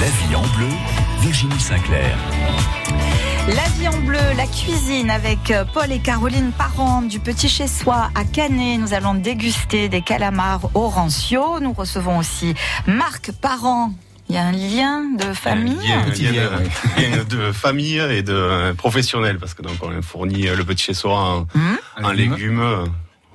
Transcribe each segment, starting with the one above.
La vie en bleu, Virginie Sinclair. La vie en bleu, la cuisine avec euh, Paul et Caroline Parent du Petit Chez Soi à Canet. Nous allons déguster des calamars orancio. Nous recevons aussi Marc Parent. Il y a un lien de famille. Il y a un lien, de famille et de professionnel parce que donc on fournit le Petit Chez Soi en, Hum en légumes.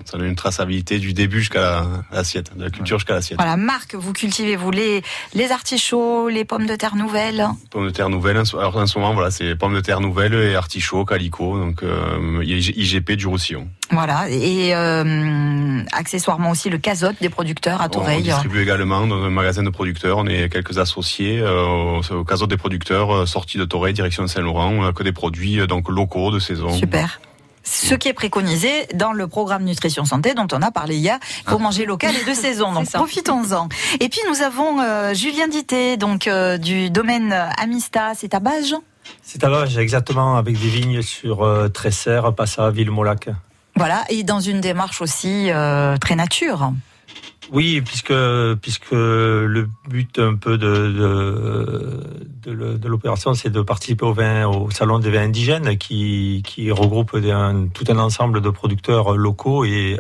Ça donne une traçabilité du début jusqu'à l'assiette, de la culture jusqu'à l'assiette. Voilà, Marc, vous cultivez vous les, les artichauts, les pommes de terre nouvelles. Pommes de terre nouvelles. Alors en ce moment, voilà, c'est pommes de terre nouvelles et artichauts, calico. Donc euh, IGP du Roussillon. Voilà, et euh, accessoirement aussi le casotte des producteurs à On Toreil. distribue également dans un magasin de producteurs. On est quelques associés euh, au, casotte des producteurs, euh, sortie de Toreil, direction Saint-Laurent. On a que des produits donc locaux de saison. Super. Ce qui est préconisé dans le programme Nutrition Santé dont on a parlé hier, il faut manger local et de saison. Donc profitons-en. Et puis nous avons euh, Julien Dité, donc euh, du domaine Amista, c'est à Bages. C'est à Bages, exactement, avec des vignes sur euh, Tresser, Passa, Villemolac. Voilà, et dans une démarche aussi euh, très nature. Oui, puisque puisque le but un peu de de, de, le- de l'opération, c'est de participer au vin, au salon des vins indigènes, qui qui regroupe un- tout un ensemble de producteurs locaux et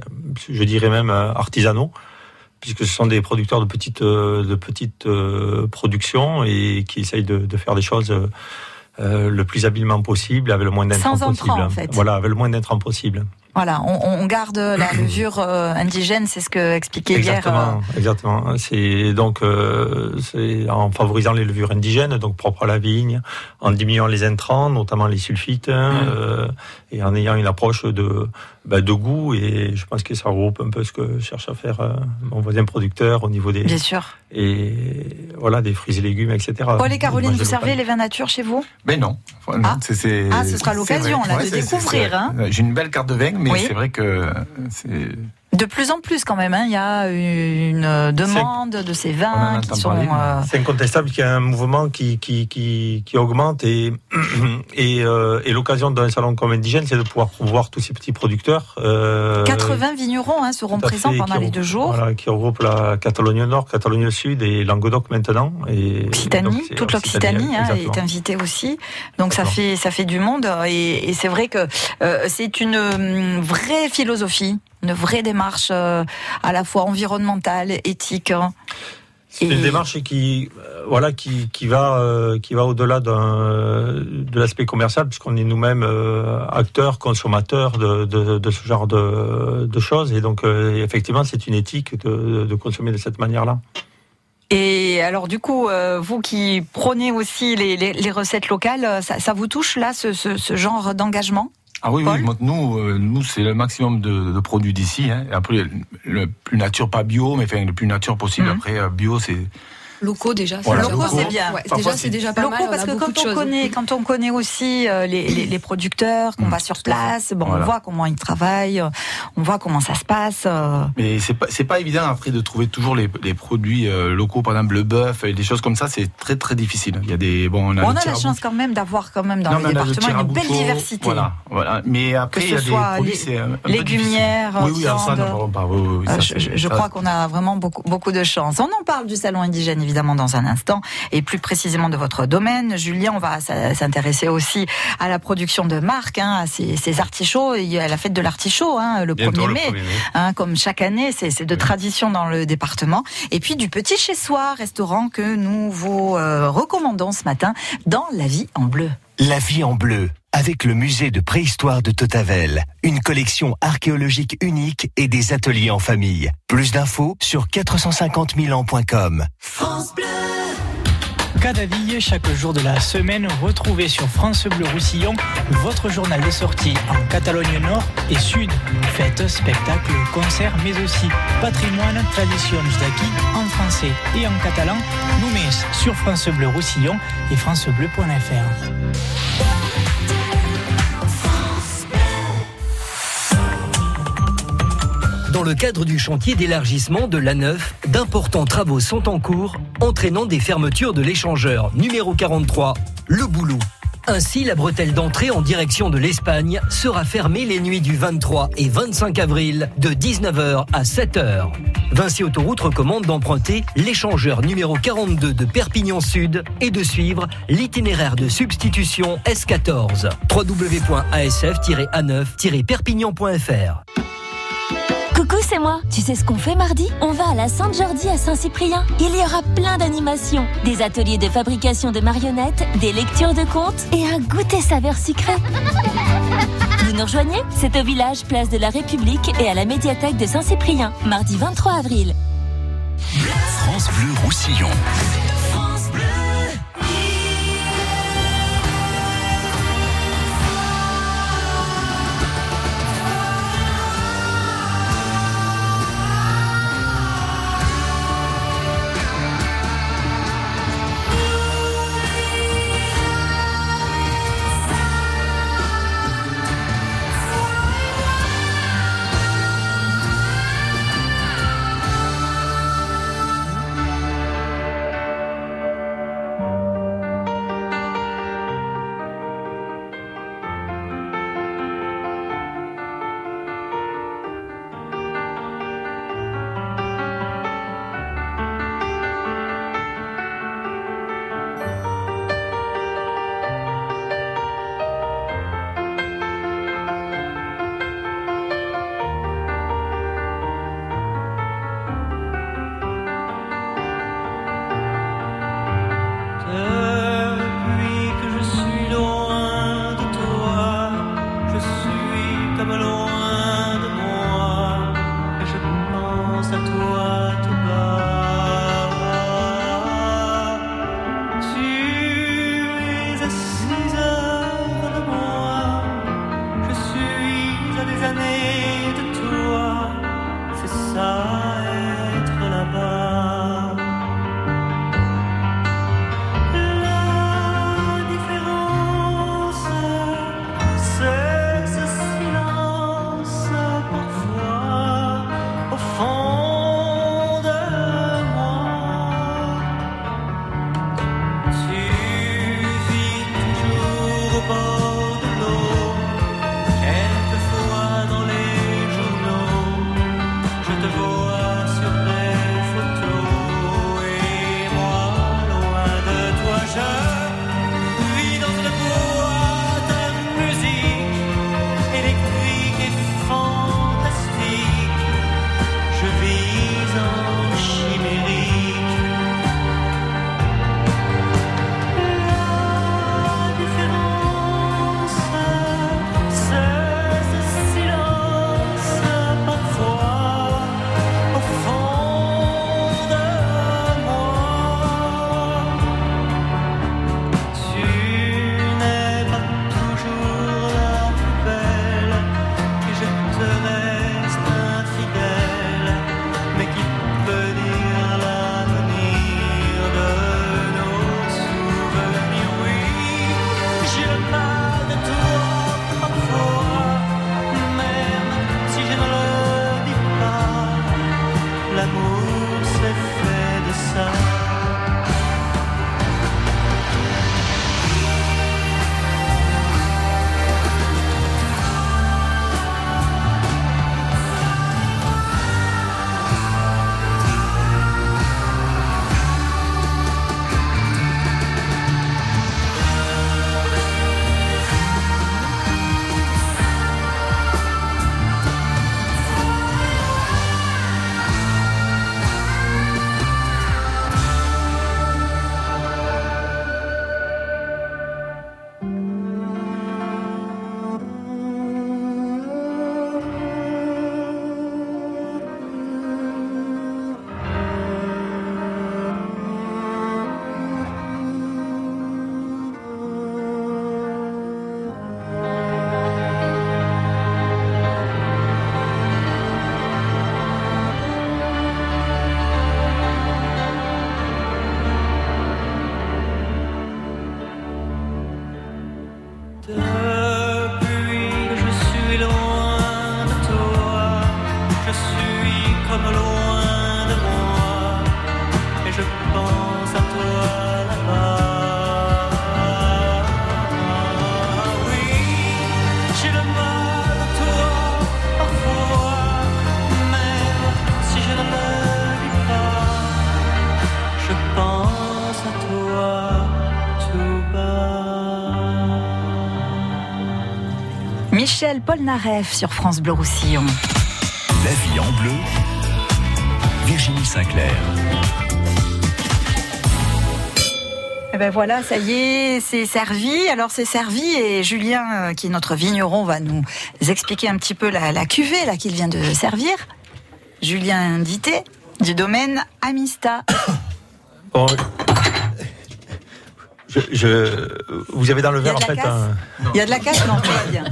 je dirais même euh, artisanaux, puisque ce sont des producteurs de petites euh, de petites euh, productions et qui essayent de, de faire des choses. le plus habilement possible, avec le moins d'intrants possible. entrants, en fait. Voilà, avec le moins d'intrants possible. Voilà, on, on garde la levure euh, indigène, c'est ce que expliquait hier. Exactement, exactement. C'est donc euh, c'est en favorisant les levures indigènes, donc propres à la vigne, en diminuant les intrants, notamment les sulfites, euh, et en ayant une approche de bah, de goût. Et je pense que ça regroupe un peu ce que cherche à faire euh, mon voisin producteur au niveau des Bien sûr. et voilà des fruits et légumes, etc. Paul et Caroline, Moi, je vous servez les vins nature chez vous? Ben non. Ah. Ah, ce sera l'occasion, de découvrir, hein. J'ai une belle carte de vin, mais Oui. c'est vrai que c'est. De plus en plus quand même, hein, il y a une demande de ces vins qui sont... euh, C'est incontestable qu'il y a un mouvement qui, qui, qui, qui augmente et, et, euh, et l'occasion d'un salon comme indigène, c'est de pouvoir voir tous ces petits producteurs. euh, 80 vignerons hein, seront présents fait, pendant les deux jours. Voilà, qui regroupe la Catalogne Nord, Catalogne Sud et Languedoc maintenant. Et Occitanie, donc, toute l'Occitanie hein, est invitée aussi. Donc ça fait ça fait du monde et, et c'est vrai que euh, c'est une hum, vraie philosophie, une vraie démarche euh, à la fois environnementale, éthique. hein. C'est une démarche qui, euh, voilà, qui, qui va, euh, qui va au-delà de l'aspect commercial, puisqu'on est nous-mêmes euh, acteurs, consommateurs de, de, de ce genre de, de choses. Et donc, euh, effectivement, c'est une éthique de, de consommer de cette manière-là. Et alors du coup, euh, vous qui prônez aussi les, les- les recettes locales, ça, ça vous touche là ce, ce- ce genre d'engagement? Ah oui, Paul oui. Nous, euh, nous, c'est le maximum de, de produits d'ici. Hein. Après, le, plus nature, pas bio, mais enfin le plus nature possible. Mhm. Après, euh, bio, c'est Locaux déjà. Voilà, Locaux, c'est bien. Ouais, déjà, c'est- déjà pas locaux mal. parce on a que quand on choses. connaît quand on connaît aussi euh, les, les, les producteurs qu'on Mm. va sur place bon Voilà. on voit comment ils travaillent euh, on voit comment ça se passe euh. Mais c'est pas c'est pas évident après de trouver toujours les, les produits euh, locaux, par exemple le bœuf et des choses comme ça, c'est très très difficile. Il y a des bon, on a, on a la chance quand même d'avoir quand même dans Non, le département une belle diversité Voilà, voilà. Mais après, Que il y a des soit produits, lé- c'est un, un peu légumières. Oui, oui, alors ça, viande. non, oui, oui, oui, ça, je, crois qu'on a vraiment beaucoup, beaucoup de chance. On en parle du salon indigène évidemment dans un instant et plus précisément de votre domaine. Julien, on va s'intéresser aussi à la production de Marc, hein, à ces, ces artichauts. Il y a la fête de l'artichaut hein, le Bientôt 1er le mai. 1er mai. Hein, comme chaque année, c'est c'est de Oui. tradition dans le département. Et puis du petit chez soi, restaurant que nous vous euh, recommandons ce matin dans La Vie en Bleu. La vie en bleu, avec le musée de préhistoire de Totavel, une collection archéologique unique et des ateliers en famille. Plus d'infos sur 450 000 ans.com. Cadaville, chaque jour de la semaine, retrouvez sur France Bleu Roussillon votre journal de sortie en Catalogne Nord et Sud. Fêtes, spectacles, concerts, mais aussi patrimoine, tradition daki en français et en catalan. Nous met sur France Bleu Roussillon et francebleu.fr. Dans le cadre du chantier d'élargissement de l'A9, d'importants travaux sont en cours, entraînant des fermetures de l'échangeur numéro 43, le Boulou. Ainsi, la bretelle d'entrée en direction de l'Espagne sera fermée les nuits du 23 et 25 avril de 19h à 7h. Vinci Autoroute recommande d'emprunter l'échangeur numéro 42 de Perpignan Sud et de suivre l'itinéraire de substitution S14 www.asf-a9-perpignan.fr Coucou, c'est moi. Tu sais ce qu'on fait mardi? On va à la Sainte-Jordi à Saint-Cyprien. Il y aura plein d'animations, des ateliers de fabrication de marionnettes, des lectures de contes et un goûter saveur sucré. Vous nous rejoignez? C'est au village Place de la République et à la médiathèque de Saint-Cyprien, mardi 23 avril. France Bleu Roussillon. Michel Polnareff sur France Bleu Roussillon. La vie en bleu, Virginie Sinclair. Eh ben voilà, ça y est, c'est servi. Alors c'est servi et Julien, euh, qui est notre vigneron, va nous expliquer un petit peu la, la cuvée là qu'il vient de servir. Julien Dité du domaine Amista. Bon, je, je- vous avez dans le Il y a verre de en la fait un- Il y a de la casse Non, tout va bien.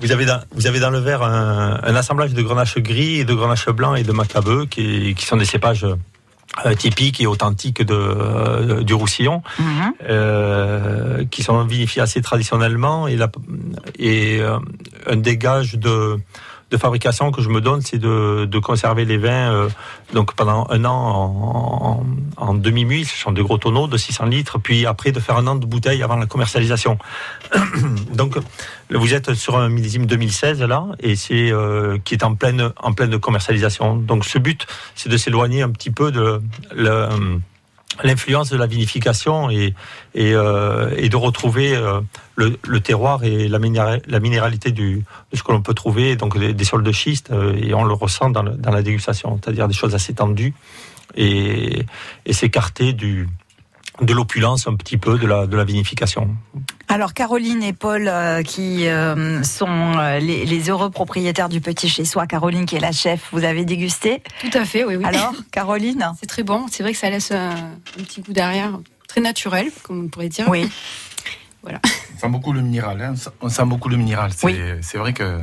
Vous avez dans, vous avez dans le verre un, un assemblage de grenache gris et de grenache blanc et de macabeu qui, qui sont des cépages euh, typiques et authentiques de, euh, du Roussillon, Mhm. euh, qui sont vinifiés assez traditionnellement. Et, la, et euh, un des gages de, de fabrication que je me donne, c'est de, conserver les vins euh, donc pendant un an en, demi-muit, ce sont de gros tonneaux de 600 litres, puis après de faire un an de bouteille avant la commercialisation. donc vous êtes sur un millésime 2016 là, et c'est euh, qui est en pleine en pleine commercialisation. Donc ce but, c'est de s'éloigner un petit peu de l'influence de la vinification et et, euh, de retrouver euh, le, terroir et la, minéra- la minéralité de ce que l'on peut trouver donc des, des sols de schiste euh, et on le ressent dans la dégustation, c'est-à-dire des choses assez tendues et, et s'écarter du de l'opulence un petit peu de la de la vinification. Alors Caroline et Paul euh, qui euh, sont euh, les, les heureux propriétaires du petit chez soi. Caroline qui est la chef, vous avez dégusté Tout à fait, oui, oui. Alors Caroline c'est très bon. C'est vrai que ça laisse un, un petit goût derrière, très naturel, comme on pourrait dire. Oui. On sent beaucoup le minéral. hein. On sent- beaucoup le minéral. C'est Oui. c'est vrai que.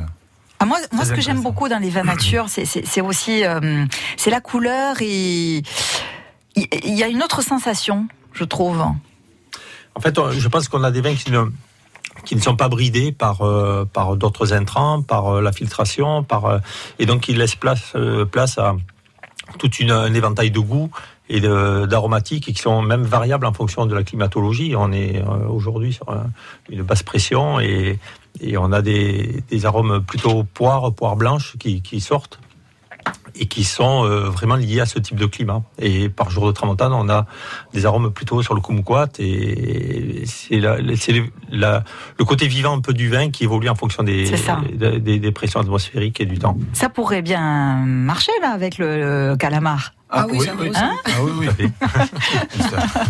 Ah, moi, moi, ce que j'aime beaucoup dans les vins matures, c'est- c'est c'est aussi euh, c'est la couleur et il y a une autre sensation, je trouve. En fait, je pense qu'on a des vins qui ne sont pas bridés par euh, d'autres intrants, par euh, la filtration, euh, et donc qui laissent place à toute une un éventail de goûts et d'aromatiques qui sont même variables en fonction de la climatologie. On est aujourd'hui sur un- une basse pression et on a des, arômes plutôt poire, poire blanche qui sortent et qui sont euh, vraiment liés à ce type de climat. Et par jour de tramontane, on a des arômes plutôt sur le kumquat et c'est le- côté vivant un peu du vin qui évolue en fonction des, des, des- des pressions atmosphériques et du temps. Ça pourrait bien marcher là avec le, le calamar. Ah oui, c'est un gros Hein Ah oui, oui.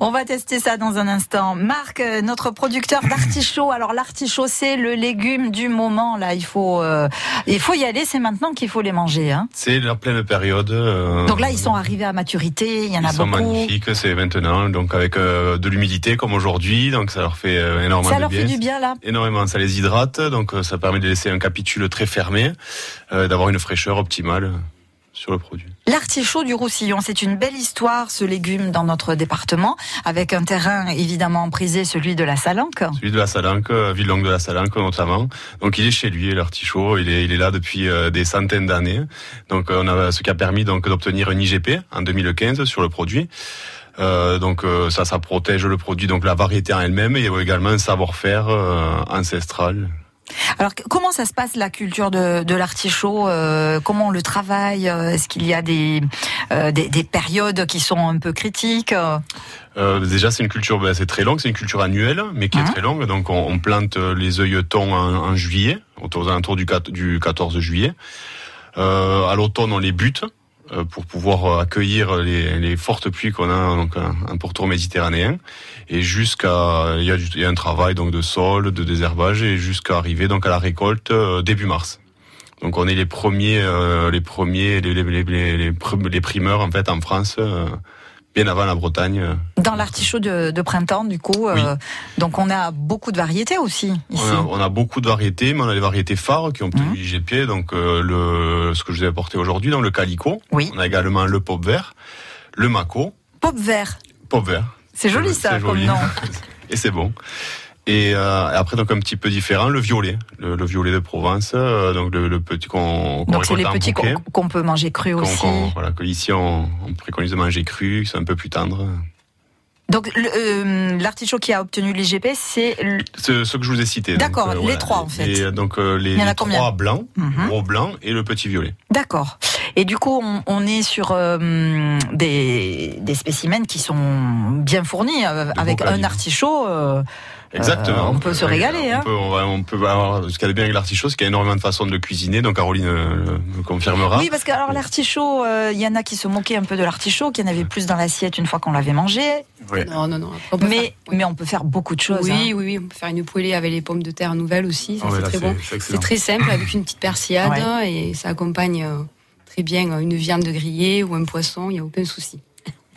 On va tester ça dans un instant. Marc, euh, notre producteur d'artichaut. Alors l'artichaut, c'est le légume du moment. Là, il faut, euh, il faut y aller. C'est maintenant qu'il faut les manger. Hein. C'est la pleine période. euh, Donc là, ils sont arrivés à maturité. Il y en a ils sont beaucoup. magnifiques, c'est maintenant, donc avec euh, de l'humidité comme aujourd'hui, donc ça leur fait euh, énormément Ça de leur bien. fait du bien là. Énormément, ça les hydrate, donc euh, ça permet de laisser un capitule très fermé, euh, d'avoir une fraîcheur optimale sur le produit. L'artichaut du Roussillon, c'est une belle histoire, ce légume dans notre département, avec un terrain évidemment prisé, celui de la Salanque. Celui de la Salanque, euh, Ville-Longue de la Salanque notamment. Donc il est chez lui, l'artichaut, il est, il est là depuis euh, des centaines d'années. Donc euh, on a ce qui a permis donc d'obtenir un IGP en 2015 sur le produit. Euh, donc euh, ça, ça protège le produit, donc la variété en elle-même, et également un savoir-faire euh, ancestral. Alors comment ça se passe la culture de, de l'artichaut euh, Comment on le travaille Euh, Est-ce qu'il y a des, euh, des, des périodes qui sont un peu critiques euh Euh, déjà, c'est une culture, ben, c'est très longue, c'est une culture annuelle, mais qui est très longue. Donc, on, on plante les œilletons en, en juillet, autour alentours du, du 14 juillet. Euh, à l'automne, on les bute pour pouvoir euh, accueillir les, les fortes pluies qu'on a donc un, un pourtour méditerranéen. Et jusqu'à, il y, y a un travail donc de sol, de désherbage, et jusqu'à arriver donc à la récolte euh, début mars. Donc, on est les premiers, euh, les premiers, les, les, les primeurs en fait en France. Bien avant la Bretagne. euh, Dans l'artichaut de, de printemps, du coup, euh, Oui. donc on a beaucoup de variétés aussi ici. On a, on a beaucoup de variétés, mais on a les variétés phares qui ont obtenu Mhm. l'IGP, donc euh, le, ce que je vous ai apporté aujourd'hui, donc le calico. Oui. On a également le pop vert, le maco, Pop vert, pop vert. c'est joli ça comme nom. Et c'est bon. Et euh, après, donc un petit peu différent, le violet, le, le violet de Provence, euh, donc le, le petit qu'on qu'on Donc c'est les petits qu'on peut manger cru aussi. voilà, que ici on, on préconise de manger cru, c'est un peu plus tendre. Donc euh, l'artichaut qui a obtenu l'IGP, c'est le- C'est ce que je vous ai cité. D'accord, les voilà. trois, en fait. Et, donc les, Il y en a les trois blancs, Mhm. gros blanc et le petit violet. D'accord. Et du coup, on, on est sur euh, des, des spécimens qui sont bien fournis euh, avec un artichaut. euh, Exactement. on peut se régaler, On hein. peut, on va- on peut avoir ce qu'il y a de bien avec l'artichaut, c'est qu'il y a énormément de façons de le cuisiner. Donc Caroline euh, me confirmera. Oui, parce que alors l'artichaut, euh, il y en a qui se moquaient un peu de l'artichaut, qu'il y en avait plus dans l'assiette une fois qu'on l'avait mangé. Ouais. Non, non, non. Mais, faire- oui. mais on peut faire beaucoup de choses. oui, hein. oui, oui, on peut faire une poêlée avec les pommes de terre nouvelles aussi, ça Ah c'est très bon. c'est très simple avec une petite persillade Ouais. et ça accompagne euh, très bien euh, une viande grillée ou un poisson, il n'y a aucun souci.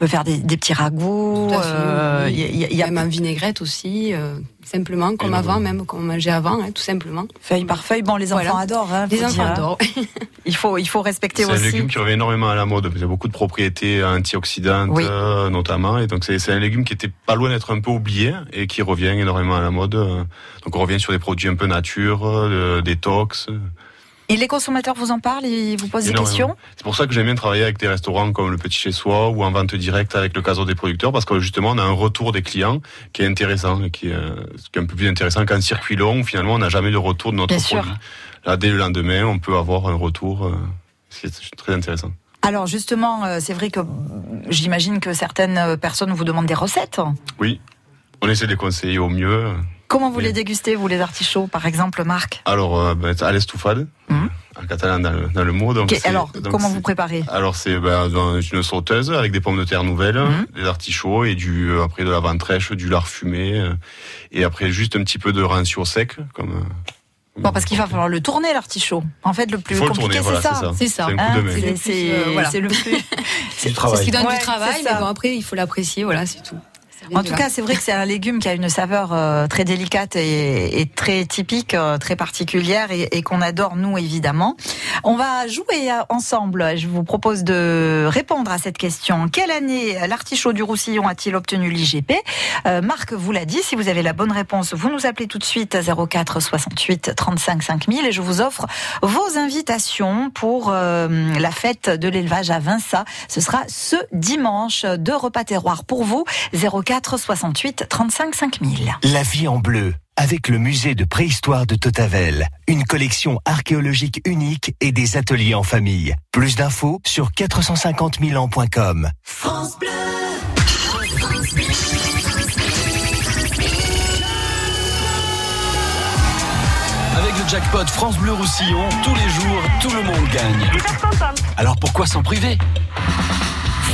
On peut faire des, des petits ragoûts. Fait, euh, oui. Il y a- il y a, il Même en vinaigrette aussi, euh, simplement comme avant, même comme on mangeait avant, hein, tout simplement. feuille par feuille. Bon, les enfants Voilà. adorent. Hein, Les enfants dire, hein. adorent. Il faut, il faut respecter C'est un aussi. légume qui revient énormément à la mode. Il y a beaucoup de propriétés antioxydantes, Oui. euh, notamment. Et donc, c'est c'est un légume qui était pas loin d'être un peu oublié et qui revient énormément à la mode. Donc, on revient sur des produits un peu nature, détox. Et les consommateurs vous en parlent, ils vous posent des questions. C'est pour ça que j'aime bien travailler avec des restaurants comme le Petit Chez Soi ou en vente directe avec le casino des producteurs parce que justement, on a un retour des clients qui est intéressant qui est, euh, qui est un peu plus intéressant qu'un circuit long où finalement, on n'a jamais de retour de notre Bien sûr. produit. Là, dès le lendemain, on peut avoir un retour. euh, C'est très intéressant. Alors justement, euh, c'est vrai que j'imagine que certaines personnes vous demandent des recettes. Oui, on essaie de les conseiller au mieux. Comment vous Oui. les dégustez, vous, les artichauts, par exemple, Marc Alors, euh, ben, à l'estouffade, Mhm. en catalan dans le, dans le mot. Donc c'est- Alors, donc comment c'est- vous préparez Alors c'est ben, dans une sauteuse avec des pommes de terre nouvelles, Mhm. des artichauts et du euh, après de la ventrèche, du lard fumé euh, et après juste un petit peu de rancio sec comme. euh, Bon, parce qu'il va falloir le tourner, l'artichaut. En fait, le plus Il faut le compliqué, tourner, voilà, c'est ça. c'est ça. C'est. C'est Hein, c'est- c'est euh, voilà. c'est le plus. C'est C'est ce qui donne Ouais, du travail, c'est mais ça. bon, après, il faut l'apprécier, voilà, c'est tout. En tout cas, c'est vrai que c'est un légume qui a une saveur euh, très délicate et, très typique, euh, très particulière et, qu'on adore nous évidemment. On va jouer euh, ensemble. Je vous propose de répondre à cette question. Quelle année l'artichaut du Roussillon a-t-il obtenu l'IGP Marc vous l'a dit. Si vous avez la bonne réponse, vous nous appelez tout de suite à 04 68 35 5000 et je vous offre vos invitations pour la fête de l'élevage à Vinça. Ce sera ce dimanche. Deux repas terroirs pour vous. 04 68 35 5000. La vie en bleu, avec le musée de préhistoire de Totavel, une collection archéologique unique et des ateliers en famille. Plus d'infos sur 450 000 ans.com. Avec le jackpot France Bleu Roussillon, tous les jours, tout le monde gagne. Alors pourquoi s'en priver?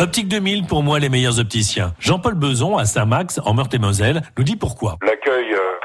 Optique 2000, pour moi, les meilleurs opticiens. Jean-Paul Beson, à Saint-Max, en Meurthe-et-Moselle, nous dit pourquoi.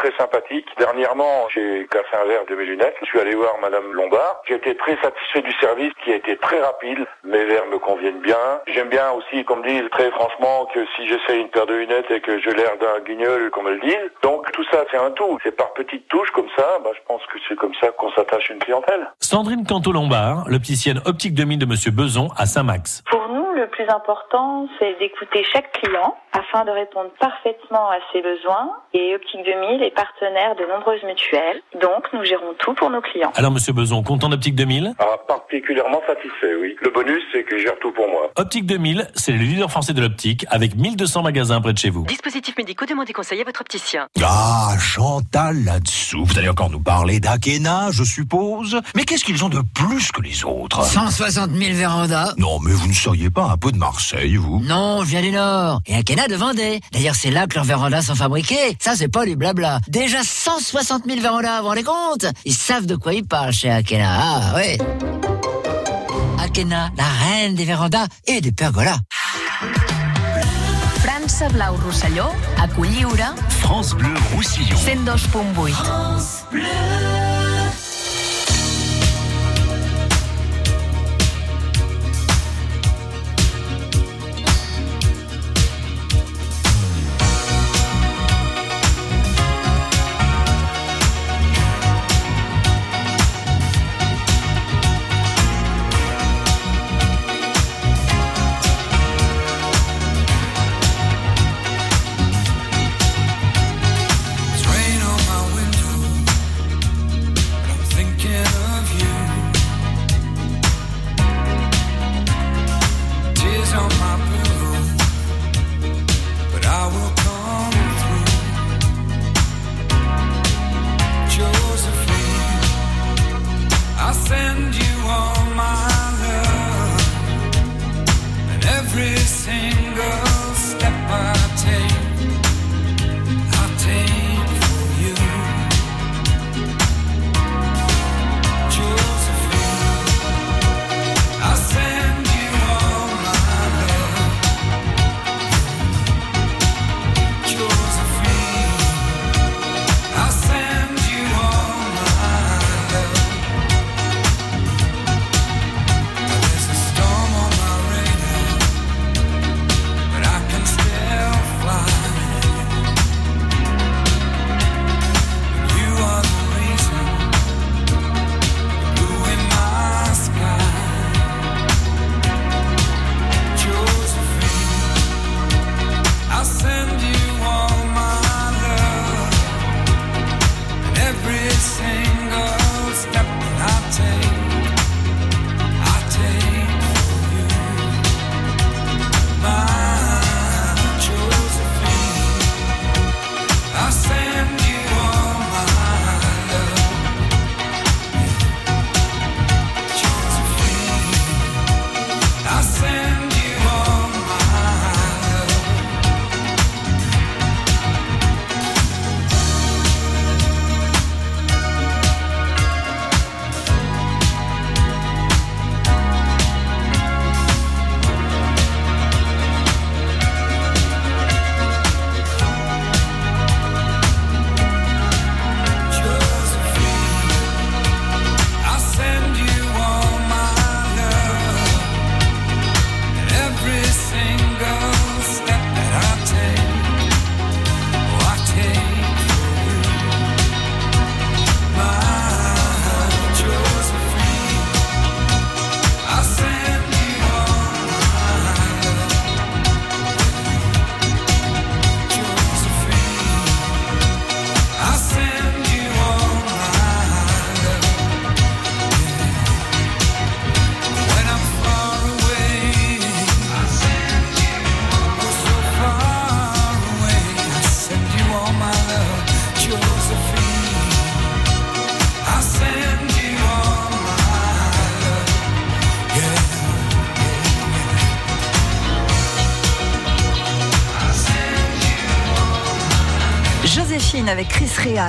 Très sympathique. Dernièrement, j'ai cassé un verre de mes lunettes. Je suis allé voir Madame Lombard. J'ai été très satisfait du service qui a été très rapide. Mes verres me conviennent bien. J'aime bien aussi qu'on me dise très franchement que si j'essaie une paire de lunettes et que j'ai l'air d'un guignol, qu'on me le dise. Donc tout ça, c'est un tout. C'est par petites touches comme ça. Bah, je pense que c'est comme ça qu'on s'attache une clientèle. Sandrine Canto-Lombard, l'opticienne Optique 2000 de Monsieur Beson, à Saint-Max. Pour nous, le plus important, c'est d'écouter chaque client afin de répondre parfaitement à ses besoins. Et Optique 2000 est partenaire de nombreuses mutuelles, donc nous gérons tout pour nos clients. Alors, Monsieur Beson, content d'Optique 2000 Ah, particulièrement satisfait, oui. Le bonus, c'est que je gère tout pour moi. Optique 2000, c'est le leader français de l'optique, avec 1200 magasins près de chez vous. Dispositifs médicaux, demandez conseil à votre opticien. Ah, Chantal là-dessous. Vous allez encore nous parler d'Akena, je suppose. Mais qu'est-ce qu'ils ont de plus que les autres? 160 000 vérandas. Non, mais vous ne seriez pas un peu de Marseille, vous? Non, je viens du Nord. Et Akena de Vendée. D'ailleurs, c'est là que leurs vérandas sont fabriqués. Ça, c'est pas du blabla. Déjà 160 000 vérandas, vous vous rendez compte Ils savent de quoi ils parlent chez Akena. Ah, ouais. Akena, la reine des vérandas et des pergolas. França Blau Rosselló, a Colliure, France Bleu Roussillon. 102.8. Machine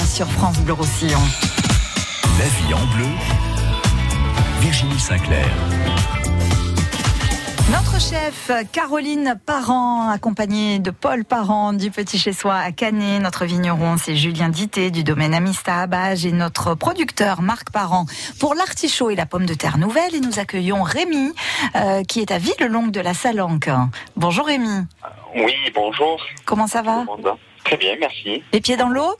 sur France Bleu Roussillon. La vie en bleu, Virginie Sinclair. Notre chef, Caroline Parent, accompagnée de Paul Parent du Petit Chez Soi à Canet. Notre vigneron, c'est Julien Dité du domaine Amista à Bage et notre producteur, Marc Parent, pour l'artichaut et la pomme de terre nouvelle. Et nous accueillons Rémi, euh, qui est à Villelongue de la Salanque. Bonjour Rémi. Oui, bonjour. Comment ça va? Très bien, merci. Les pieds dans l'eau?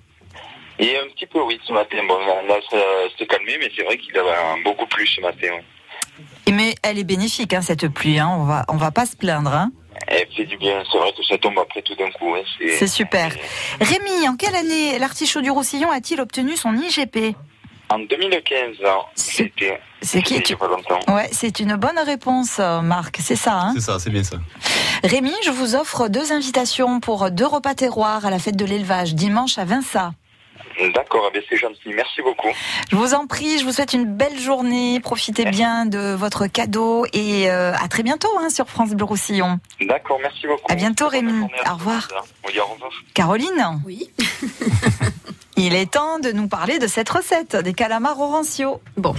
Et un petit peu, oui, ce matin. Bon, là, ça s'est calmé, mais c'est vrai qu'il avait beaucoup plus ce matin. oui. Et Mais elle est bénéfique, hein, cette pluie. Hein. On va, on va pas se plaindre. Hein. Elle fait du bien. C'est vrai que ça tombe après tout d'un coup. hein. C'est super. Rémi, en quelle année l'artichaut du Roussillon a-t-il obtenu son IGP En 2015, alors, c'était. C'est qui pas longtemps. Ouais, c'est une bonne réponse, euh, Marc. C'est ça. Hein C'est ça, c'est bien ça. Rémi, je vous offre deux invitations pour deux repas terroirs à la fête de l'élevage dimanche à Vinça. D'accord, c'est gentil. Merci beaucoup. Je vous en prie, je vous souhaite une belle journée. Profitez bien de votre cadeau et euh, à très bientôt hein, sur France Bleu Roussillon. D'accord, merci beaucoup. À bientôt, Rémi. Au revoir. Oui, au revoir. Caroline Oui. Il est temps de nous parler de cette recette des calamars orancio. Bon.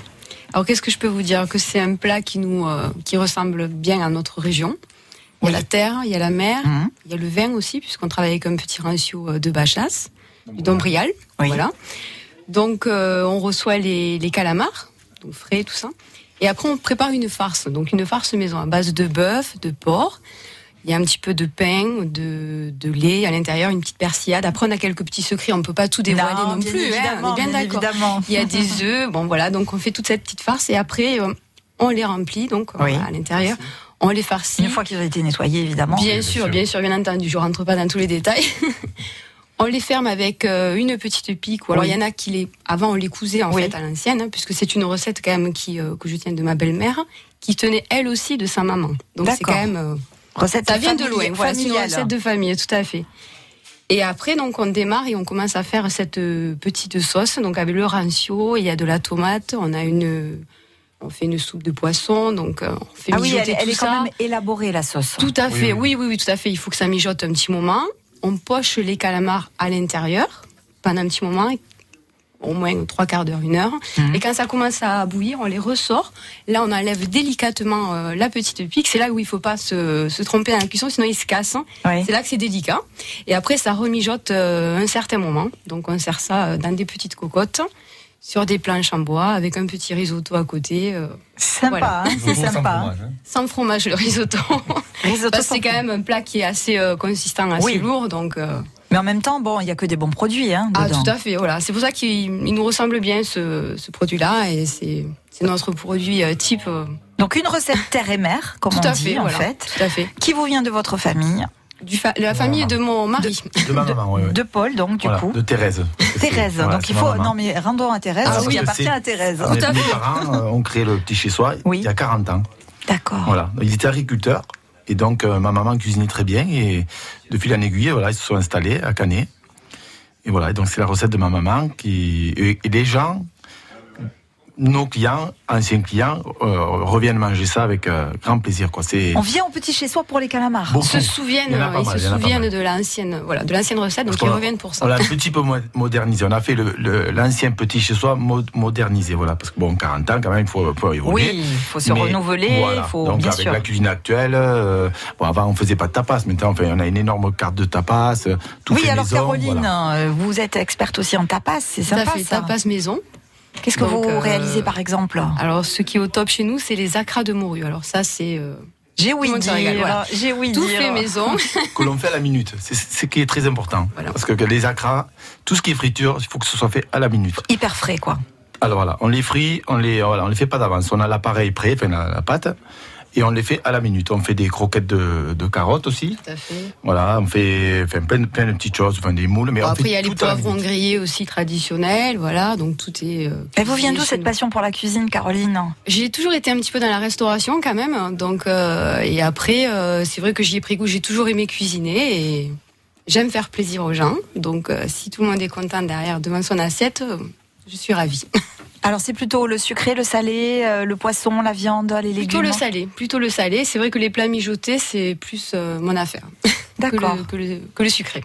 Alors qu'est-ce que je peux vous dire? Que c'est un plat qui nous euh, qui ressemble bien à notre région. Il y a la terre, il y a la mer, Mhm. il y a le vin aussi, puisqu'on travaille avec un petit rancio euh, de Bachas, du Dombrial. Voilà. Donc euh, on reçoit les, les calamars, donc frais, tout ça. Et après on prépare une farce, donc une farce maison à base de bœuf, de porc. Il y a un petit peu de pain, de, de lait à l'intérieur, une petite persillade. Après, on a quelques petits secrets. On peut pas tout dévoiler Non, non, bien plus. hein, on est bien bien d'accord. évidemment. Il y a des œufs. Bon, voilà. Donc, on fait toute cette petite farce et après, euh, on les remplit. Donc, Oui. à l'intérieur, on les farcit. Une fois qu'ils ont été nettoyés, évidemment. Bien sûr, bien sûr, bien entendu. Je rentre pas dans tous les détails. on les ferme avec euh, une petite pique. Ou alors, Oui. il y en a qui les, avant, on les cousait en Oui. fait à l'ancienne, hein, puisque c'est une recette quand même qui euh, que je tiens de ma belle-mère, qui tenait elle aussi de sa maman. Donc, c'est quand même euh, Recette ça vient de famille- loin. Voilà, c'est une recette de famille, tout à fait. Et après, donc, on démarre et on commence à faire cette petite sauce. Donc, avec le rancio, il y a de la tomate, on a une, on fait une soupe de poisson, donc on fait Ah oui, mijoter elle, est ça. quand même élaborée, la sauce. Tout à fait, oui. oui, oui, tout à fait. Il faut que ça mijote un petit moment. On poche les calamars à l'intérieur pendant un petit moment, au moins trois quarts d'heure, une heure. Mhm. Et quand ça commence à bouillir, on les ressort. Là, on enlève délicatement euh, la petite pique. C'est là où il faut pas se, se tromper dans la cuisson, sinon il se casse. hein. Oui. C'est là que c'est délicat. Et après, ça remijote euh, un certain moment. Donc, on sert ça euh, dans des petites cocottes sur des planches en bois avec un petit risotto à côté. euh, Sympa, hein, c'est sympa. sans fromage, le risotto. Risotto Parce que sans c'est quand même un plat qui est assez euh, consistant, assez Oui. lourd. Donc, euh, Mais en même temps, bon, il n'y a que des bons produits hein, ah, tout à fait. Voilà. C'est pour ça qu'il il nous ressemble bien, ce, ce produit-là. Et c'est notre produit euh, type. euh, Donc une recette terre et mer, comme tout on à dit fait, en voilà. fait, Tout à fait. qui vous vient de votre famille, Du fa- la famille de mon mari. De ma maman, oui. oui. de Paul donc du Voilà, coup. de Thérèse. Thérèse, Voilà, donc il faut non mais rendons à Thérèse, Ah, oui, appartient à Thérèse. Tout à Mes fait. parents euh, ont créé le petit chez soi Oui. il y a 40 ans. D'accord. Voilà. Ils étaient agriculteurs. Et donc, euh, ma maman cuisinait très bien. Et de fil en aiguille, voilà, ils se sont installés à Canet. Et voilà. Et donc, c'est la recette de ma maman qui. Et les gens, nos clients, anciens clients, euh, reviennent manger ça avec euh, grand plaisir. Quoi. C'est. On vient au petit chez soi pour les calamars. Beaucoup. se souviennent, Il ils mal, se souviennent de l'ancienne, voilà, de l'ancienne recette, Parce donc ils reviennent pour ça. On l'a un petit peu mo- modernisé. On a fait le- le- l'ancien petit chez soi mo- modernisé. Voilà. Parce que bon, 40 ans, quand même, il faut, faut évoluer. Oui, il faut se Mais renouveler, voilà. il faut Donc bien avec sûr. la cuisine actuelle, euh, bon, avant on faisait pas de tapas, maintenant on, fait- on a une énorme carte de tapas, tout Oui, fait alors maison, Caroline, voilà. vous êtes experte aussi en tapas, c'est sympa fait, ça. tapas maison. Qu'est-ce que Donc, vous euh, réalisez par exemple Alors, ce qui est au top chez nous, c'est les acras de morue. Alors ça, c'est euh, J'ai oui dire, voilà. j'ai oui tout dire. fait maison. que l'on fait à la minute. C'est c'est ce qui est très important. Parce que les acras, tout ce qui est friture, il faut que ce soit fait à la minute. Hyper frais quoi. Alors voilà, on les frit, on les, voilà, on les fait pas d'avance. On a l'appareil prêt, enfin la, la pâte, et on les fait à la minute. On fait des croquettes de, de carottes aussi. Tout à fait. Voilà, on fait enfin, plein, plein de petites choses, enfin, des moules, mais Bon, on après, il y a les poivrons grillés aussi traditionnels, voilà, donc tout est. euh, Elle vous vient d'où cette passion pour la cuisine, Caroline? J'ai toujours été un petit peu dans la restauration quand même, donc euh, et après, euh, c'est vrai que j'y ai pris goût. J'ai toujours aimé cuisiner et j'aime faire plaisir aux gens. Donc, euh, si tout le monde est content derrière devant son assiette, euh, je suis ravie. Alors c'est plutôt le sucré, le salé, euh, le poisson, la viande, les légumes. Plutôt le salé, plutôt le salé. C'est vrai que les plats mijotés, c'est plus euh, mon affaire D'accord. que, le, que le sucré.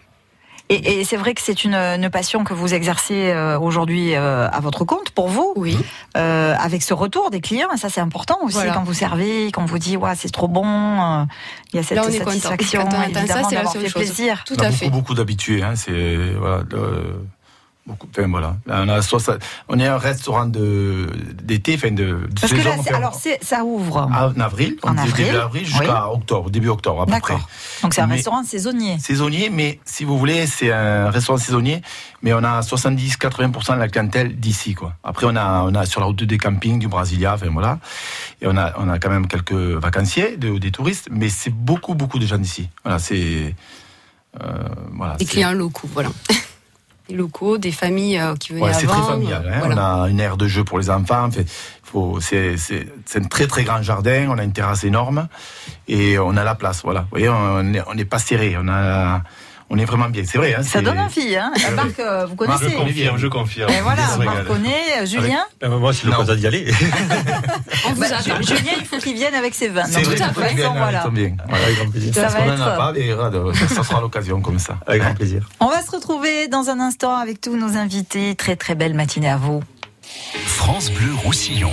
Et, et c'est vrai que c'est une, une, passion que vous exercez euh, aujourd'hui euh, à votre compte pour vous. Oui. Euh, avec ce retour des clients, ça c'est important aussi Voilà. quand vous servez, quand vous dit ouais c'est trop bon, euh, il y a cette Là, on est content. satisfaction Quand on évidemment c'est la d'avoir seule fait chose. plaisir. Tout on a à beaucoup, fait. beaucoup d'habitués. Hein, c'est voilà, le- beaucoup. Enfin, voilà. Là, on a 60 on est un restaurant de d'été, enfin de, de Parce que saison, là, c'est- enfin, alors ça ouvre. en avril, En avril, début avril jusqu'à octobre, début octobre à peu près. Donc c'est un Mais- restaurant saisonnier. Saisonnier, mais si vous voulez, c'est un restaurant saisonnier, mais on a 70-80% de la clientèle d'ici, quoi. Après, on a, on a sur la route des campings du Brasilia, enfin voilà, et on a, on a quand même quelques vacanciers, de- des touristes, mais c'est beaucoup, beaucoup de gens d'ici. Voilà, c'est, euh, voilà. Des clients locaux, voilà. Des locaux, des familles euh, qui venaient Ouais, c'est très familial. hein. voilà. On a une aire de jeu pour les enfants. C'est, un très très grand jardin. On a une terrasse énorme et on a la place. Voilà. Vous voyez, on n'est on n'est pas serré. On a, on est vraiment bien. C'est vrai. Hein, Ça donne envie, hein. Ouais. Marc, euh, vous connaissez. Je confirme, je confirme. Et voilà. Marc connaît, Julien. Euh, moi, c'est l'occasion d'y aller. On vous Bah, Julien, il faut qu'il vienne avec ses vins. C'est vrai, voilà. bien. Voilà, avec grand plaisir. Ça va être- a pas, mais ça, ça sera l'occasion comme ça. Avec grand plaisir. On va se retrouver dans un instant avec tous nos invités. Très très belle matinée à vous. France Bleu Roussillon.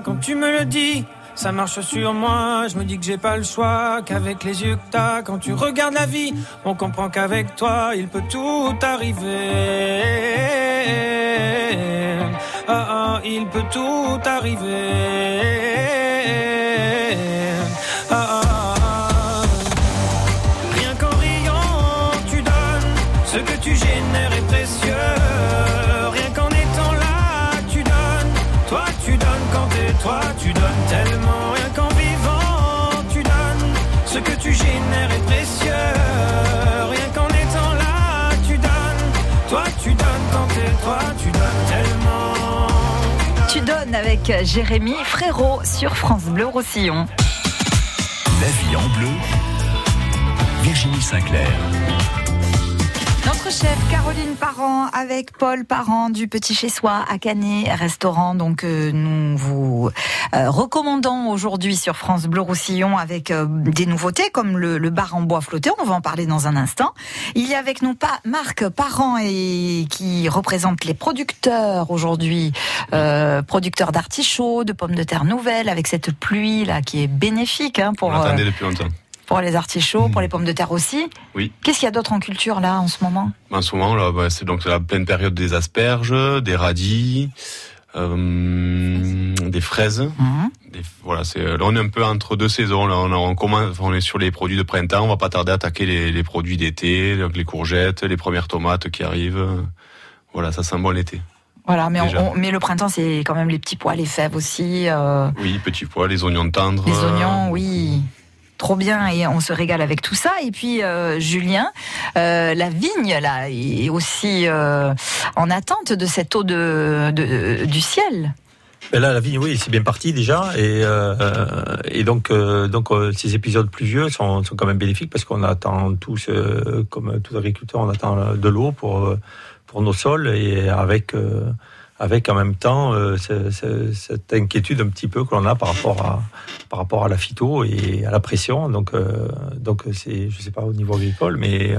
Quand tu me le dis. Ça marche sur moi, je me dis que j'ai pas le choix, qu'avec les yeux que t'as, quand tu regardes la vie, on comprend qu'avec toi, il peut tout arriver. Ah ah, il peut tout arriver. Avec Jérémy Frérot sur France Bleu Roussillon. La vie en bleu. Virginie Sinclair. Notre chef Caroline Parent avec Paul Parent du Petit Chez Soi à Canet restaurant. Donc euh, nous vous euh, recommandons aujourd'hui sur France Bleu Roussillon avec euh, des nouveautés comme le, le bar en bois flotté. On va en parler dans un instant. Il y a avec nous pas Marc Parent et qui représente les producteurs aujourd'hui, euh, producteurs d'artichauts, de pommes de terre nouvelles avec cette pluie là qui est bénéfique hein, On pour l'attendait euh, depuis longtemps. Pour les artichauts, pour les pommes de terre aussi. Oui. Qu'est-ce qu'il y a d'autre en culture là en ce moment? En ce moment, là, bah, c'est donc la pleine période des asperges, des radis, euh, des fraises. Des- voilà, c'est là on est un peu entre deux saisons. Là, on, a- on commence, on est sur les produits de printemps. On va pas tarder à attaquer les, les produits d'été, donc les courgettes, les premières tomates qui arrivent. Voilà, ça sent bon l'été. Voilà, mais, on- Déjà. on- mais le printemps, c'est quand même les petits pois, les fèves aussi. euh, Oui, petits pois, les oignons tendres. Les euh, oignons, oui. Trop bien et on se régale avec tout ça. Et puis euh, Julien, euh, la vigne là est aussi euh, en attente de cette eau de, du ciel. Ben là, la vigne, oui, c'est bien parti déjà, et, et donc, donc ces épisodes pluvieux sont, sont quand même bénéfiques parce qu'on attend tous, comme tous agriculteurs, on attend de l'eau pour pour nos sols et avec avec en même temps euh, ce- ce- cette inquiétude un petit peu que l'on a par rapport à par rapport à la phyto et à la pression. Donc euh, donc c'est je sais pas au niveau agricole, mais euh,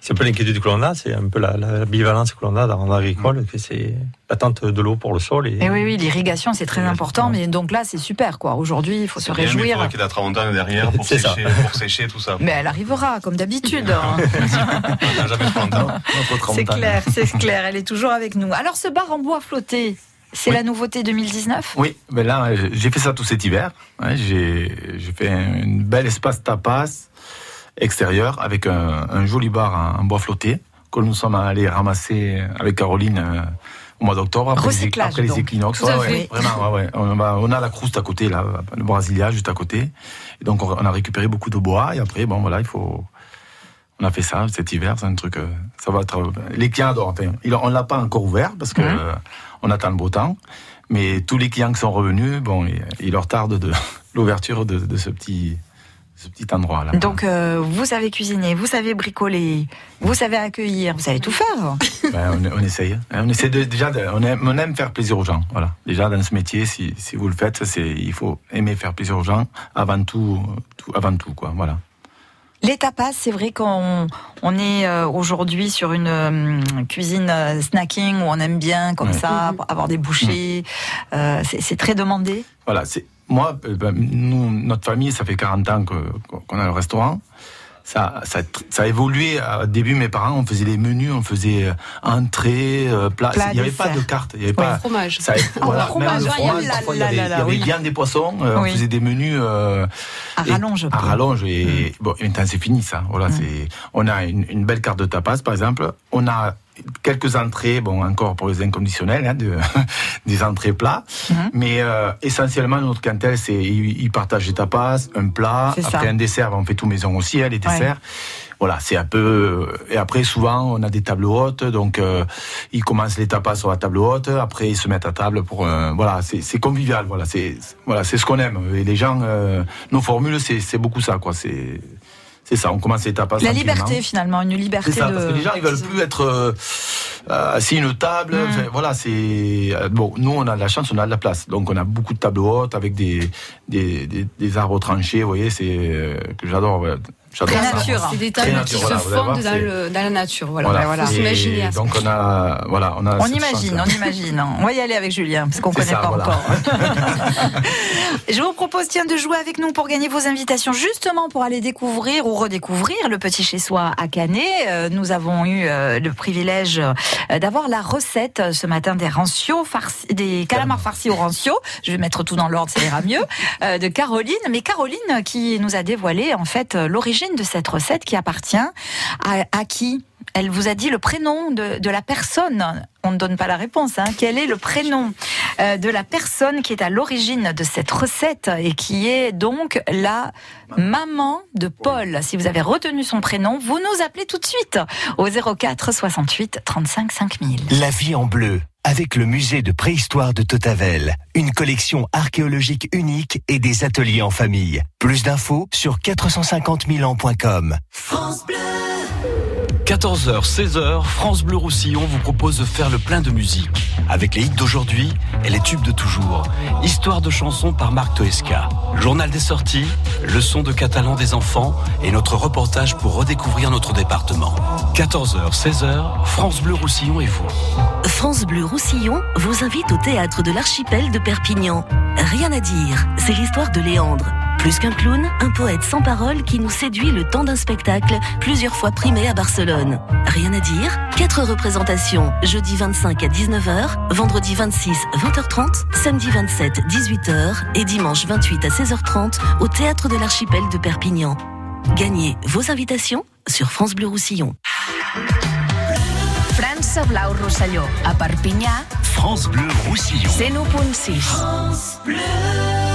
c'est un peu l'inquiétude que l'on a, c'est un peu la, la bivalence que l'on a dans l'agricole, que c'est l'attente de l'eau pour le sol et Et oui, oui, l'irrigation c'est très important. Mais donc là, c'est super quoi. Aujourd'hui, il faut se bien, mais il réjouir. qu'il y ait la tramontane derrière pour ça. sécher, pour sécher tout ça. Mais elle arrivera, comme d'habitude. hein. On n'a jamais trop longtemps. c'est clair, c'est clair. Elle est toujours avec nous. Alors, ce bar en bois c'est la nouveauté 2019 Oui, ben là, euh, j'ai fait ça tout cet hiver. J'ai fait un belle espace tapas extérieur avec un, un joli bar en, bois flotté que nous sommes allés ramasser avec Caroline euh, au mois d'octobre après, après les équinoxes. Ouais, fait. ouais, vraiment, ouais, ouais. On, va- on a la crouste à côté, là, le Brasilia juste à côté. Et donc on a récupéré beaucoup de bois et après, bon voilà, il faut. On a fait ça cet hiver, c'est un truc. euh, ça va être. Les clients adorent. Enfin, on l'a pas encore ouvert parce que Mhm. On attend le beau temps. Mais tous les clients qui sont revenus, bon, il, leur tarde de l'ouverture de, de ce petit, ce petit endroit là. Donc, euh, vous savez cuisiner, vous savez bricoler, vous savez accueillir, vous savez tout faire. Ben, on, on essaye. hein. On essaie de, déjà, de- on, aime, on aime faire plaisir aux gens. Voilà. Déjà dans ce métier, si, si vous le faites, c'est il faut aimer faire plaisir aux gens avant tout, tout avant tout quoi. Voilà. Les tapas, c'est vrai qu'on on est euh, aujourd'hui sur une euh, cuisine euh, snacking où on aime bien comme Ouais. ça avoir des bouchées. Euh, c'est très demandé. Voilà, c'est moi, ben, nous, notre famille, ça fait 40 ans qu'on a le restaurant. Ça, ça, ça a évolué. Au début, mes parents, on faisait les menus, on faisait euh, entrée, euh, plat. Plat, il n'y avait pas de carte. Il y avait Oui. pas. Fromage. Ça, voilà, fromage, même le ah, fromage, parfois, il y avait, il y viande des poissons. euh, Oui. On faisait des menus euh, À et- rallonge. à rallonge. Et bon, et maintenant c'est fini ça. Voilà, c'est. On a une, une belle carte de tapas, par exemple. On a quelques entrées, bon, encore pour les inconditionnels, hein, de, des entrées plats. Mais euh, essentiellement, notre clientèle, c'est ils, partagent des tapas, un plat, ça. après un dessert. On fait tout maison aussi, hein, les desserts. Voilà, c'est un peu. Et après, souvent, on a des tables hautes, donc euh, ils commencent les tapas sur la table haute. Après, ils se mettent à table pour. euh, voilà, c'est convivial. Voilà, c'est voilà, c'est ce qu'on aime. Et les gens, euh, nos formules, c'est c'est beaucoup ça, quoi. C'est c'est ça. On commence les tapas. La liberté finalement, une liberté C'est ça, de. parce que les gens ils veulent plus être euh, assis à une table. Mm. Enfin, voilà, c'est euh, bon. Nous, on a de la chance, on a de la place, donc on a beaucoup de tables hautes avec des des, des, des arbres tranchés. Vous voyez, c'est euh, que j'adore. ouais. J'adore ça. nature. C'est des tables qui voilà, se voir, dans, c'est- le, dans la nature. Voilà. Voilà. Et donc on a voilà, on a. On imagine, on imagine. On va y aller avec Julien, parce qu'on C'est connaît ça, pas voilà. encore. Je vous propose tiens de jouer avec nous pour gagner vos invitations, justement pour aller découvrir ou redécouvrir le petit chez soi à Canet. Euh, Nous avons eu euh, le privilège euh, d'avoir la recette ce matin des rancio farci, des calamars farcis au rancio. Je vais mettre tout dans l'ordre, ça ira mieux. de Caroline, mais Caroline qui nous a dévoilé en fait euh, de cette recette qui appartient à, à qui? Elle vous a dit le prénom de, de la personne. On ne donne pas la réponse. Hein. Quel est le prénom euh, de la personne qui est à l'origine de cette recette et qui est donc la maman de Paul? Si vous avez retenu son prénom, vous nous appelez tout de suite au 04 68 35 5000. La vie en bleu, avec le musée de préhistoire de Totavel, une collection archéologique unique et des ateliers en famille. Plus d'infos sur 450 000 ans.com. 14h, 16h, France Bleu Roussillon vous propose de faire le plein de musique. Avec les hits d'aujourd'hui et les tubes de toujours. Histoire de chansons par Marc Toesca. Journal des sorties, leçon de catalan des enfants et notre reportage pour redécouvrir notre département. 14h, 16h, France Bleu Roussillon et vous. France Bleu Roussillon vous invite au théâtre de l'archipel de Perpignan. Rien à dire, c'est l'histoire de Léandre. Plus qu'un clown, un poète sans parole qui nous séduit le temps d'un spectacle, plusieurs fois primé à Barcelone. Rien à dire Quatre représentations, jeudi 25 à 19h, vendredi 26 20h30, samedi 27 18h et dimanche 28 à 16h30 au Théâtre de l'Archipel de Perpignan. Gagnez vos invitations sur France Bleu Roussillon. France Blau Roussillon, à Perpignan. France Bleu Roussillon. C'est nous France Bleu.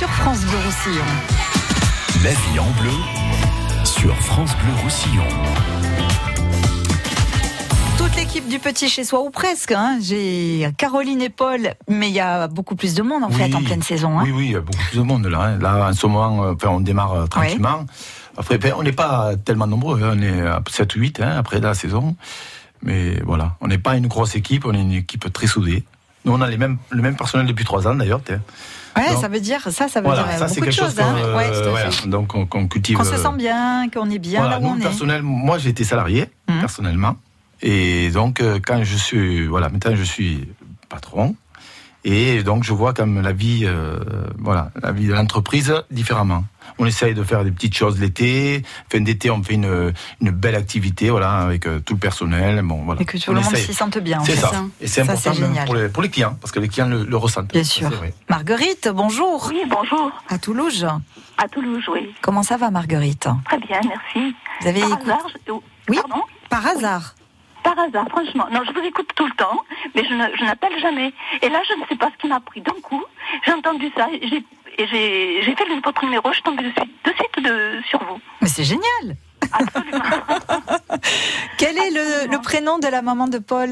sur France Bleu Roussillon. La vie en bleu sur France Bleu Roussillon. Toute l'équipe du Petit chez soi, ou presque. Hein. J'ai Caroline et Paul, mais il y a beaucoup plus de monde en fait en pleine saison. Hein. Oui, oui, beaucoup plus de monde là. Hein. Là, en ce moment, euh, on démarre euh, tranquillement. Après, on n'est pas tellement nombreux, hein. on est à 7 ou 8 après la saison. Mais voilà, on n'est pas une grosse équipe, on est une équipe très soudée. Nous, on a les mêmes, le même personnel depuis 3 ans d'ailleurs. Ouais, Donc, ça veut dire ça, ça veut Voilà, dire ça beaucoup de quelque chose choses. Hein. euh, Ouais, tout à ouais, fait. donc on, qu'on cultive. Qu'on se euh, sent bien, qu'on est bien voilà, là où nous, on est. personnel, moi j'ai été salarié Mhm. personnellement, et donc euh, quand je suis, voilà, maintenant je suis patron, et donc je vois comme la vie, euh, voilà, la vie de l'entreprise différemment. On essaye de faire des petites choses l'été, fin d'été on fait une, une belle activité, voilà, avec euh, tout le personnel, bon voilà. Et que tout On le monde s'y sente bien. en C'est fait. ça. Et c'est Ça, important c'est même génial. pour les, pour les clients, parce que les clients le, le ressentent. Bien Ça, sûr. Marguerite, bonjour. Oui, bonjour. À Toulouse. À Toulouse, oui. Comment ça va, Marguerite? Très bien, merci. Vous avez Par écouté- hasard, je- Oui, Pardon? par hasard. Par hasard, franchement. Non, je vous écoute tout le temps, mais je ne- je n'appelle jamais. Et là, je ne sais pas ce qui m'a pris d'un coup. J'ai entendu ça j'ai et j'ai fait le- votre numéro, je suis tombée de suite, de suite de, sur vous. Mais c'est génial. Quel est le, le prénom de la maman de Paul?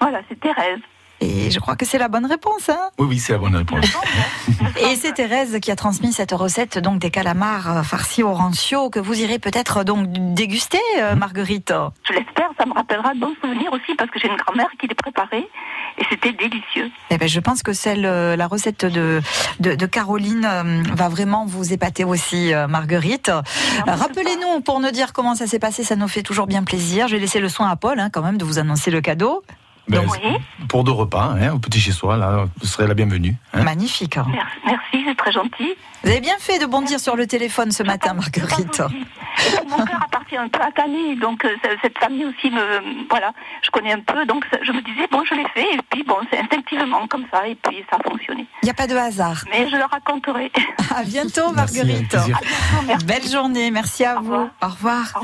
Voilà, c'est Thérèse. Et je crois que c'est la bonne réponse. Hein Oui, oui, c'est la bonne réponse. Et c'est Thérèse qui a transmis cette recette donc des calamars euh, farcis au rancio que vous irez peut-être donc déguster, euh, Marguerite. Je l'espère, ça me rappellera de bons souvenirs aussi parce que j'ai une grand-mère qui les préparait et c'était délicieux. Eh ben, je pense que celle, euh, la recette de, de, de Caroline euh, va vraiment vous épater aussi, euh, Marguerite. Rappelez-nous pour nous dire comment ça s'est passé, ça nous fait toujours bien plaisir. Je vais laisser le soin à Paul hein, quand même de vous annoncer le cadeau. Ben, Pour deux repas, hein, au petit chez soi, là, vous serez la bienvenue. hein. Magnifique. Merci, c'est très gentil. Vous avez bien fait de bondir sur le téléphone ce matin, Marguerite. Mon cœur appartient un peu à Canet, donc euh, ce- cette famille aussi me, voilà, je connais un peu, donc je me disais bon, je l'ai fait, et puis bon, c'est instinctivement comme ça, et puis ça a fonctionné. Il n'y a pas de hasard. Mais je le raconterai. À bientôt, Marguerite. plaisir. Belle journée, merci à vous. Au revoir.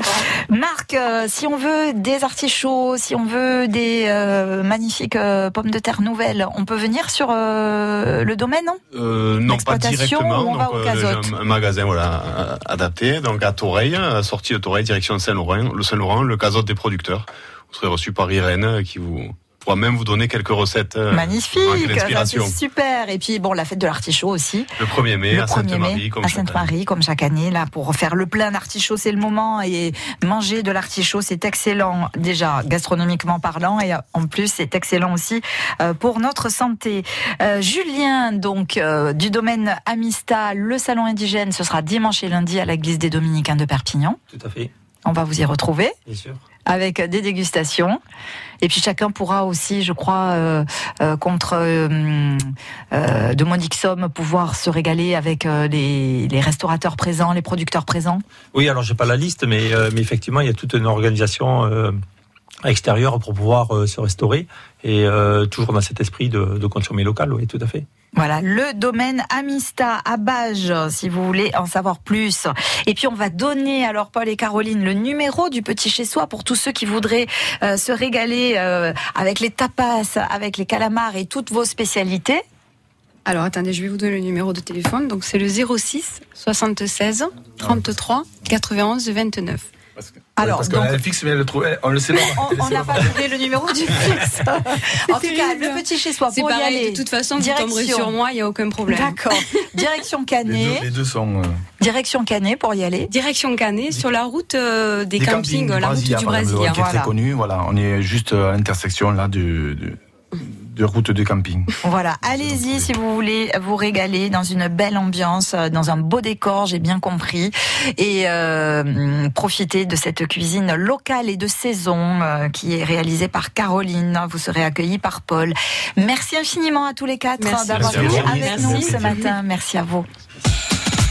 Marc, euh, si on veut des artichauts, si on veut des euh, magnifiques euh, pommes de terre nouvelles, on peut venir sur euh, le domaine, non? Euh, non, pas directement. on va au euh, un, magasin voilà, euh, adapté, donc à Toreil, à sortie de Toreil, direction Saint-Laurent, le Saint-Laurent, le casotte des producteurs. Vous serez reçu par Irène euh, qui vous pourra même vous donner quelques recettes. euh, Magnifique, c'est super. Et puis bon, la fête de l'artichaut aussi. Le 1er mai le à 1er Sainte-Marie, comme à chaque année. Sainte-Marie, comme chaque année, là, pour faire le plein d'artichauts, c'est le moment. Et manger de l'artichaut, c'est excellent, déjà, gastronomiquement parlant. Et en plus, c'est excellent aussi euh, pour notre santé. Euh, Julien, donc, euh, du domaine Amista, le salon indigène, ce sera dimanche et lundi à l'église des Dominicains de Perpignan. Tout à fait, On va vous y retrouver bien sûr. avec des dégustations. Et puis chacun pourra aussi, je crois, euh, euh, contre euh, euh, de modiques sommes, pouvoir se régaler avec les, les restaurateurs présents, les producteurs présents. Oui, alors j'ai pas la liste, mais, mais effectivement, il y a toute une organisation extérieure pour pouvoir se restaurer et toujours dans cet esprit de, de consommer local, oui, tout à fait. Voilà, le domaine Amista à Bages, si vous voulez en savoir plus. Et puis on va donner alors Paul et Caroline le numéro du petit chez soi pour tous ceux qui voudraient euh, se régaler euh, avec les tapas, avec les calamars et toutes vos spécialités. Alors attendez, je vais vous donner le numéro de téléphone. Donc c'est le 06 76 33 91 29. Alors, parce donc- a le fixe, mais elle le trouvait, on le sait pas. On- n'a pas donné le numéro du fixe. en tout cas, le petit chez soi C'est pour y aller. de toute façon, vous tomberez sur moi, il n'y a aucun problème. D'accord. Direction Les Canet. deux, les deux sont. euh, Direction Canet pour y aller. Direction Canet, sur la route euh, des, campings, du la route du Brasilia. qui est très connue. Voilà, on est juste à l'intersection là de, de, de route de camping. Voilà, allez-y si vous voulez vous régaler dans une belle ambiance, euh, dans un beau décor, j'ai bien compris, et euh, profitez de cette cuisine locale et de saison euh, qui est réalisée par Caroline. Vous serez accueillis par Paul. Merci infiniment à tous les quatre d'avoir été avec Merci. nous ce matin. Merci à vous.